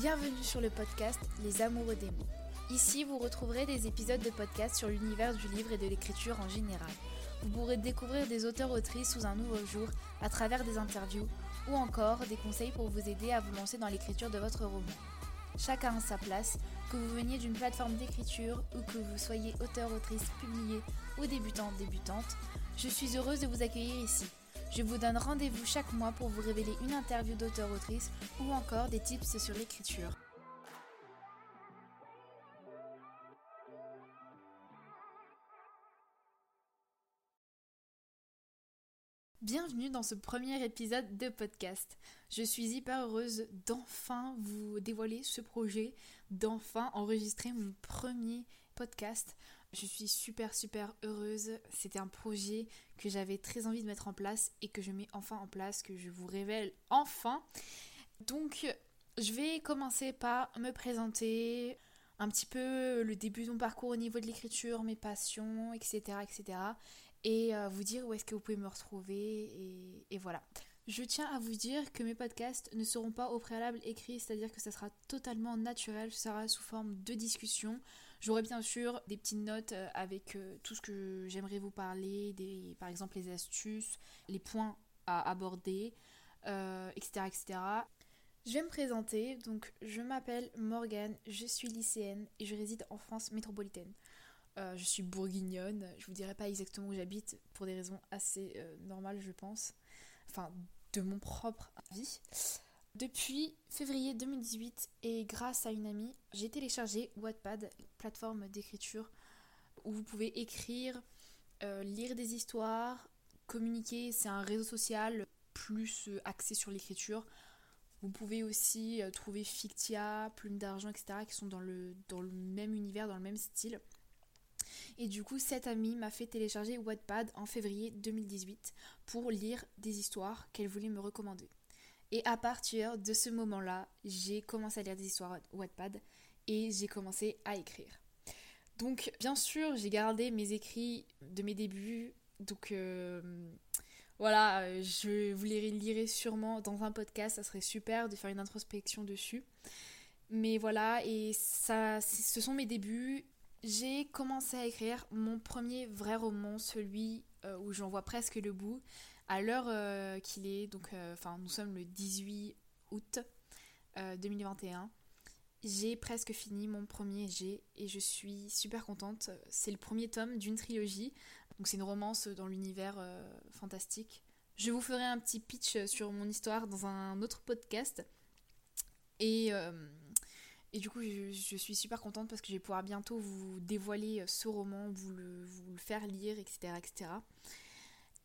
Bienvenue sur le podcast Les Amoureux des mots. Ici, vous retrouverez des épisodes de podcast sur l'univers du livre et de l'écriture en général. Vous pourrez découvrir des auteurs-autrices sous un nouveau jour à travers des interviews ou encore des conseils pour vous aider à vous lancer dans l'écriture de votre roman. Chacun a sa place, que vous veniez d'une plateforme d'écriture ou que vous soyez auteur-autrice publié ou débutant-débutante, je suis heureuse de vous accueillir ici. Je vous donne rendez-vous chaque mois pour vous révéler une interview d'auteur-autrice ou encore des tips sur l'écriture. Bienvenue dans ce premier épisode de podcast. Je suis hyper heureuse d'enfin vous dévoiler ce projet, d'enfin enregistrer mon premier podcast. Je suis super super heureuse. C'était un projet que j'avais très envie de mettre en place et que je mets enfin en place, que je vous révèle enfin. Donc je vais commencer par me présenter un petit peu le début de mon parcours au niveau de l'écriture, mes passions, etc. etc et euh, vous dire où est-ce que vous pouvez me retrouver et, voilà. Je tiens à vous dire que mes podcasts ne seront pas au préalable écrits, c'est-à-dire que ça sera totalement naturel, ça sera sous forme de discussion. J'aurai bien sûr des petites notes euh, avec euh, tout ce que j'aimerais vous parler, par exemple les astuces, les points à aborder, etc., etc. Je vais me présenter, donc je m'appelle Morgane, je suis lycéenne et je réside en France métropolitaine. Euh, je suis bourguignonne, je vous dirai pas exactement où j'habite pour des raisons assez euh, normales, je pense. Enfin, de mon propre avis. Depuis février 2018 et grâce à une amie, j'ai téléchargé Wattpad, plateforme d'écriture où vous pouvez écrire, euh, lire des histoires, communiquer. C'est un réseau social plus axé sur l'écriture. Vous pouvez aussi trouver Fictia, Plume d'argent, etc. qui sont dans le, dans le même univers, dans le même style. Et du coup, cette amie m'a fait télécharger Wattpad en février 2018 pour lire des histoires qu'elle voulait me recommander. Et à partir de ce moment-là, j'ai commencé à lire des histoires Wattpad et j'ai commencé à écrire. Donc, bien sûr, j'ai gardé mes écrits de mes débuts. Donc, euh, voilà, je vous les lirai sûrement dans un podcast. Ça serait super de faire une introspection dessus. Mais voilà, et ça, ce sont mes débuts j'ai commencé à écrire mon premier vrai roman, celui euh, où j'en vois presque le bout, à l'heure euh, qu'il est, donc euh, enfin nous sommes le 18 août 2021. J'ai presque fini mon premier G et je suis super contente. C'est le premier tome d'une trilogie, donc c'est une romance dans l'univers fantastique. Je vous ferai un petit pitch sur mon histoire dans un autre podcast. Et et du coup, je, suis super contente parce que je vais pouvoir bientôt vous dévoiler euh, ce roman, vous le, vous le faire lire, etc. etc.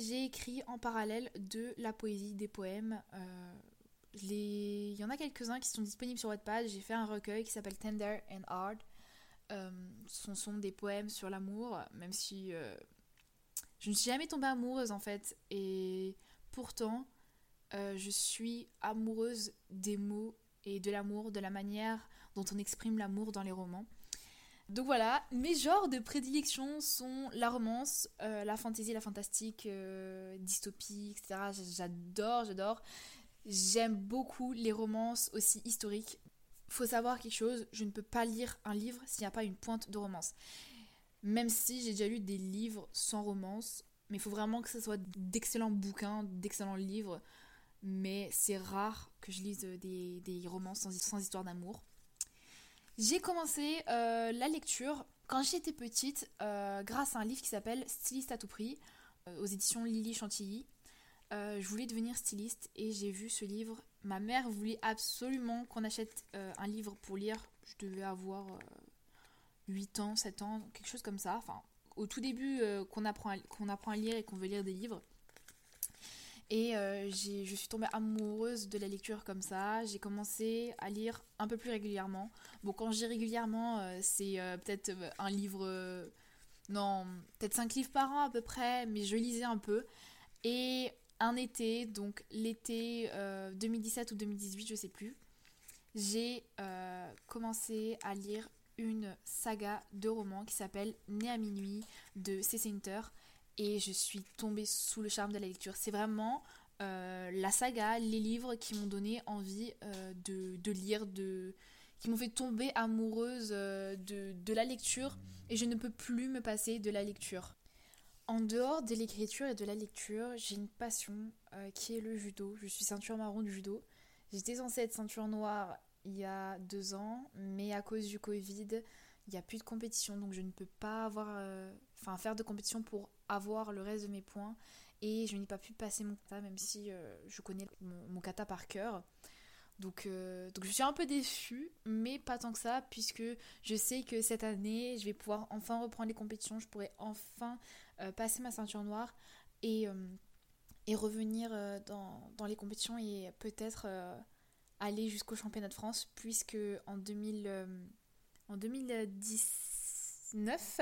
J'ai écrit en parallèle de la poésie, des poèmes. Euh. Il y en a quelques-uns qui sont disponibles sur Wattpad. J'ai fait un recueil qui s'appelle Tender and Hard. Euh, ce sont des poèmes sur l'amour, même si je ne suis jamais tombée amoureuse en fait. Et pourtant, je suis amoureuse des mots et de l'amour, de la manière dont on exprime l'amour dans les romans. Donc voilà, mes genres de prédilection sont la romance, euh, la fantaisie, la fantastique, euh, dystopie, etc. J'adore, j'adore. J'aime beaucoup les romances aussi historiques. Faut savoir quelque chose, je ne peux pas lire un livre s'il n'y a pas une pointe de romance. Même si j'ai déjà lu des livres sans romance, mais il faut vraiment que ce soit d'excellents bouquins, d'excellents livres. Mais c'est rare que je lise des romances sans histoire d'amour. J'ai commencé euh, la lecture quand j'étais petite euh, grâce à un livre qui s'appelle Styliste à tout prix euh, aux éditions Lily Chantilly. je voulais devenir styliste et j'ai vu ce livre. Ma mère voulait absolument qu'on achète un livre pour lire. Je devais avoir 8 ans, 7 ans, quelque chose comme ça. Enfin, au tout début qu'on apprend, apprend à lire et qu'on veut lire des livres. Et euh, je suis tombée amoureuse de la lecture comme ça. J'ai commencé à lire un peu plus régulièrement. Bon, quand je dis régulièrement, euh, c'est euh, peut-être un livre. non, peut-être 5 livres par an à peu près, mais je lisais un peu. Et un été, donc l'été 2017 ou 2018, je sais plus, j'ai commencé à lire une saga de romans qui s'appelle Né à minuit de C. Center et je suis tombée sous le charme de la lecture. C'est vraiment la saga, les livres qui m'ont donné envie de, de, lire, qui m'ont fait tomber amoureuse de, de la lecture et je ne peux plus me passer de la lecture. En dehors de l'écriture et de la lecture, j'ai une passion qui est le judo. Je suis ceinture marron du judo. J'étais censée être ceinture noire il y a deux ans, mais à cause du Covid, il n'y a plus de compétition, donc je ne peux pas avoir, euh, enfin faire de compétition pour avoir le reste de mes points. Et je n'ai pas pu passer mon kata, même si euh, je connais mon, kata par cœur. Donc, euh, donc je suis un peu déçue, mais pas tant que ça, puisque je sais que cette année, je vais pouvoir enfin reprendre les compétitions, je pourrai enfin passer ma ceinture noire et, et revenir dans, dans, les compétitions et peut-être aller jusqu'au championnat de France, puisque en, 2000, euh, en 2019,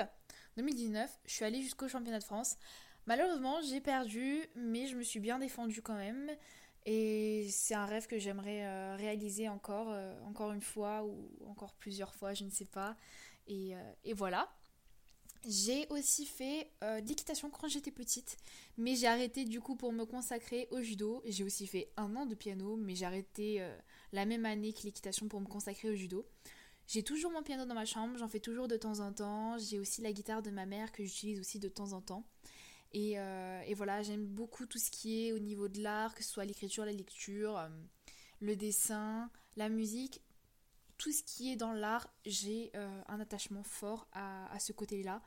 2019, je suis allée jusqu'au championnat de France. Malheureusement, j'ai perdu, mais je me suis bien défendue quand même. Et c'est un rêve que j'aimerais euh, réaliser encore, euh, encore une fois ou encore plusieurs fois, je ne sais pas. Et, et voilà. J'ai aussi fait euh, l'équitation quand j'étais petite, mais j'ai arrêté du coup pour me consacrer au judo. J'ai aussi fait un an de piano, mais j'ai arrêté euh, la même année que l'équitation pour me consacrer au judo. J'ai toujours mon piano dans ma chambre, j'en fais toujours de temps en temps. J'ai aussi la guitare de ma mère que j'utilise aussi de temps en temps. Et, euh, voilà, j'aime beaucoup tout ce qui est au niveau de l'art, que ce soit l'écriture, la lecture, le dessin, la musique tout ce qui est dans l'art, j'ai euh, un attachement fort à, ce côté-là.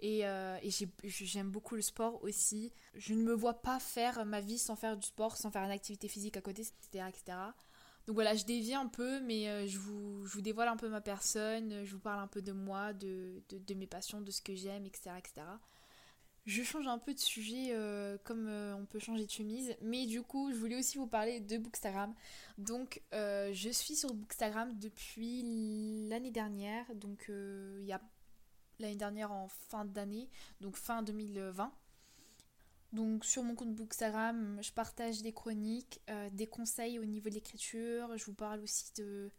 Et, euh, j'aime beaucoup le sport aussi. Je ne me vois pas faire ma vie sans faire du sport, sans faire une activité physique à côté, etc. etc. Donc voilà, je dévie un peu, mais euh, je, vous, dévoile un peu ma personne, je vous parle un peu de moi, de, mes passions, de ce que j'aime, etc., etc. Je change un peu de sujet euh, comme euh, on peut changer de chemise, mais du coup je voulais aussi vous parler de Bookstagram. Donc je suis sur Bookstagram depuis l'année dernière, donc il y a l'année dernière en fin d'année, donc fin 2020. Donc sur mon compte Bookstagram, je partage des chroniques, des conseils au niveau de l'écriture, je vous parle aussi de,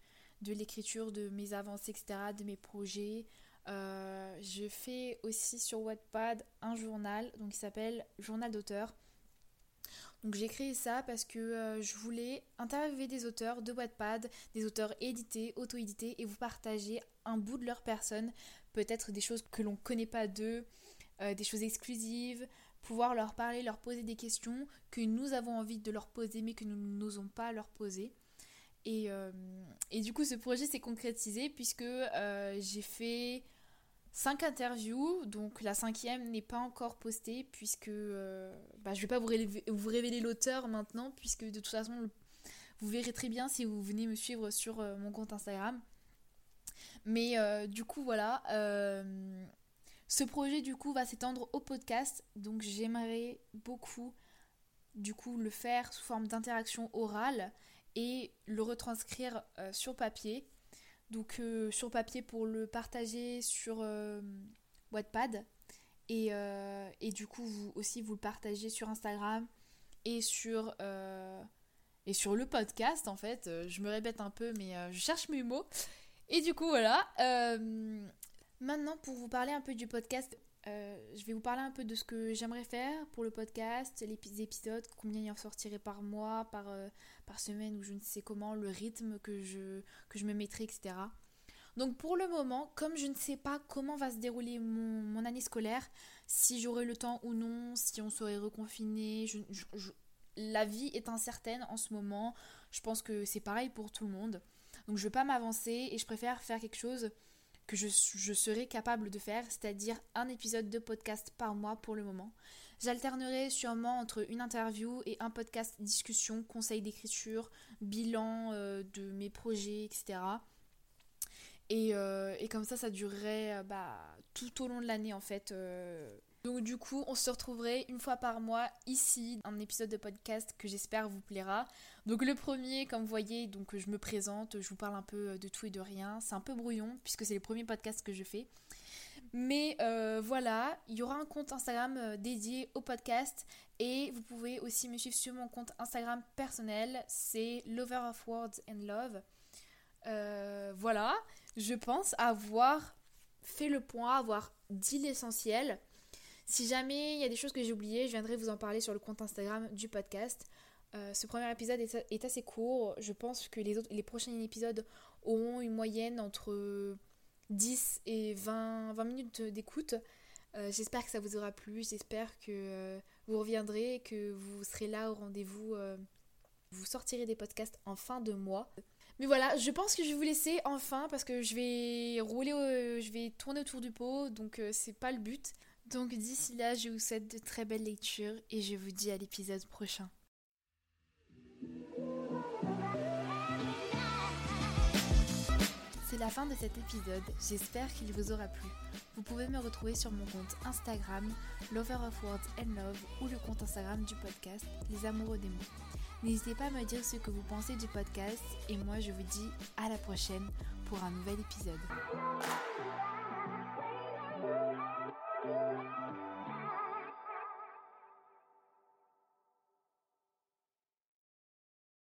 de l'écriture, de mes avancées, etc., de mes projets. Euh, je fais aussi sur Wattpad un journal, donc il s'appelle Journal d'auteur. Donc j'ai créé ça parce que euh, je voulais interviewer des auteurs de Wattpad, des auteurs édités, auto-édités, et vous partager un bout de leur personne, peut-être des choses que l'on ne connaît pas d'eux, euh, des choses exclusives, pouvoir leur parler, leur poser des questions que nous avons envie de leur poser mais que nous n'osons pas leur poser. Et, et, du coup, ce projet s'est concrétisé puisque j'ai fait Cinq interviews, donc la cinquième n'est pas encore postée puisque euh, bah, je ne vais pas vous révéler, vous révéler l'auteur maintenant puisque de toute façon vous verrez très bien si vous venez me suivre sur euh, mon compte Instagram. Mais euh, du coup voilà, ce projet du coup va s'étendre au podcast donc j'aimerais beaucoup du coup le faire sous forme d'interaction orale et le retranscrire sur papier donc euh, sur papier pour le partager sur euh, Wattpad. Et, euh, et, du coup, vous aussi, vous le partagez sur Instagram et sur, et sur le podcast, en fait. Je me répète un peu, mais je cherche mes mots. Et du coup, voilà. Maintenant, pour vous parler un peu du podcast, je vais vous parler un peu de ce que j'aimerais faire pour le podcast, les épisodes, combien il en sortirait par mois, par, par semaine ou je ne sais comment, le rythme que je, que je me mettrai, etc. Donc pour le moment, comme je ne sais pas comment va se dérouler mon, année scolaire, si j'aurai le temps ou non, si on serait reconfiné, la vie est incertaine en ce moment. Je pense que c'est pareil pour tout le monde. Donc je ne vais pas m'avancer et je préfère faire quelque chose que je, je serai capable de faire, c'est-à-dire un épisode de podcast par mois pour le moment. J'alternerai sûrement entre une interview et un podcast discussion, conseil d'écriture, bilan euh, de mes projets, etc. Euh, et, comme ça, ça durerait euh, bah, tout au long de l'année en fait. Donc du coup, on se retrouverait une fois par mois ici, un épisode de podcast que j'espère vous plaira. Donc le premier, comme vous voyez, donc je me présente, je vous parle un peu de tout et de rien. C'est un peu brouillon puisque c'est le premier podcast que je fais. Mais euh, voilà, il y aura un compte Instagram euh, dédié au podcast et vous pouvez aussi me suivre sur mon compte Instagram personnel, c'est Lover of Words and Love. Euh, voilà, je pense avoir fait le point, avoir dit l'essentiel. Si jamais il y a des choses que j'ai oubliées, je viendrai vous en parler sur le compte Instagram du podcast. Euh, ce premier épisode est, assez court. Je pense que les, autres, les prochains épisodes auront une moyenne entre 10 et 20, 20 minutes d'écoute. Euh, j'espère que ça vous aura plu. J'espère que euh, vous reviendrez, que vous serez là au rendez-vous. vous sortirez des podcasts en fin de mois. Mais voilà, je pense que je vais vous laisser enfin parce que je vais rouler, je vais tourner autour du pot, donc c'est pas le but. Donc d'ici là, je vous souhaite de très belles lectures et je vous dis à l'épisode prochain. C'est la fin de cet épisode, j'espère qu'il vous aura plu. Vous pouvez me retrouver sur mon compte Instagram, Lover of Words and Love, ou le compte Instagram du podcast, Les Amoureux des mots. N'hésitez pas à me dire ce que vous pensez du podcast, et moi je vous dis à la prochaine pour un nouvel épisode.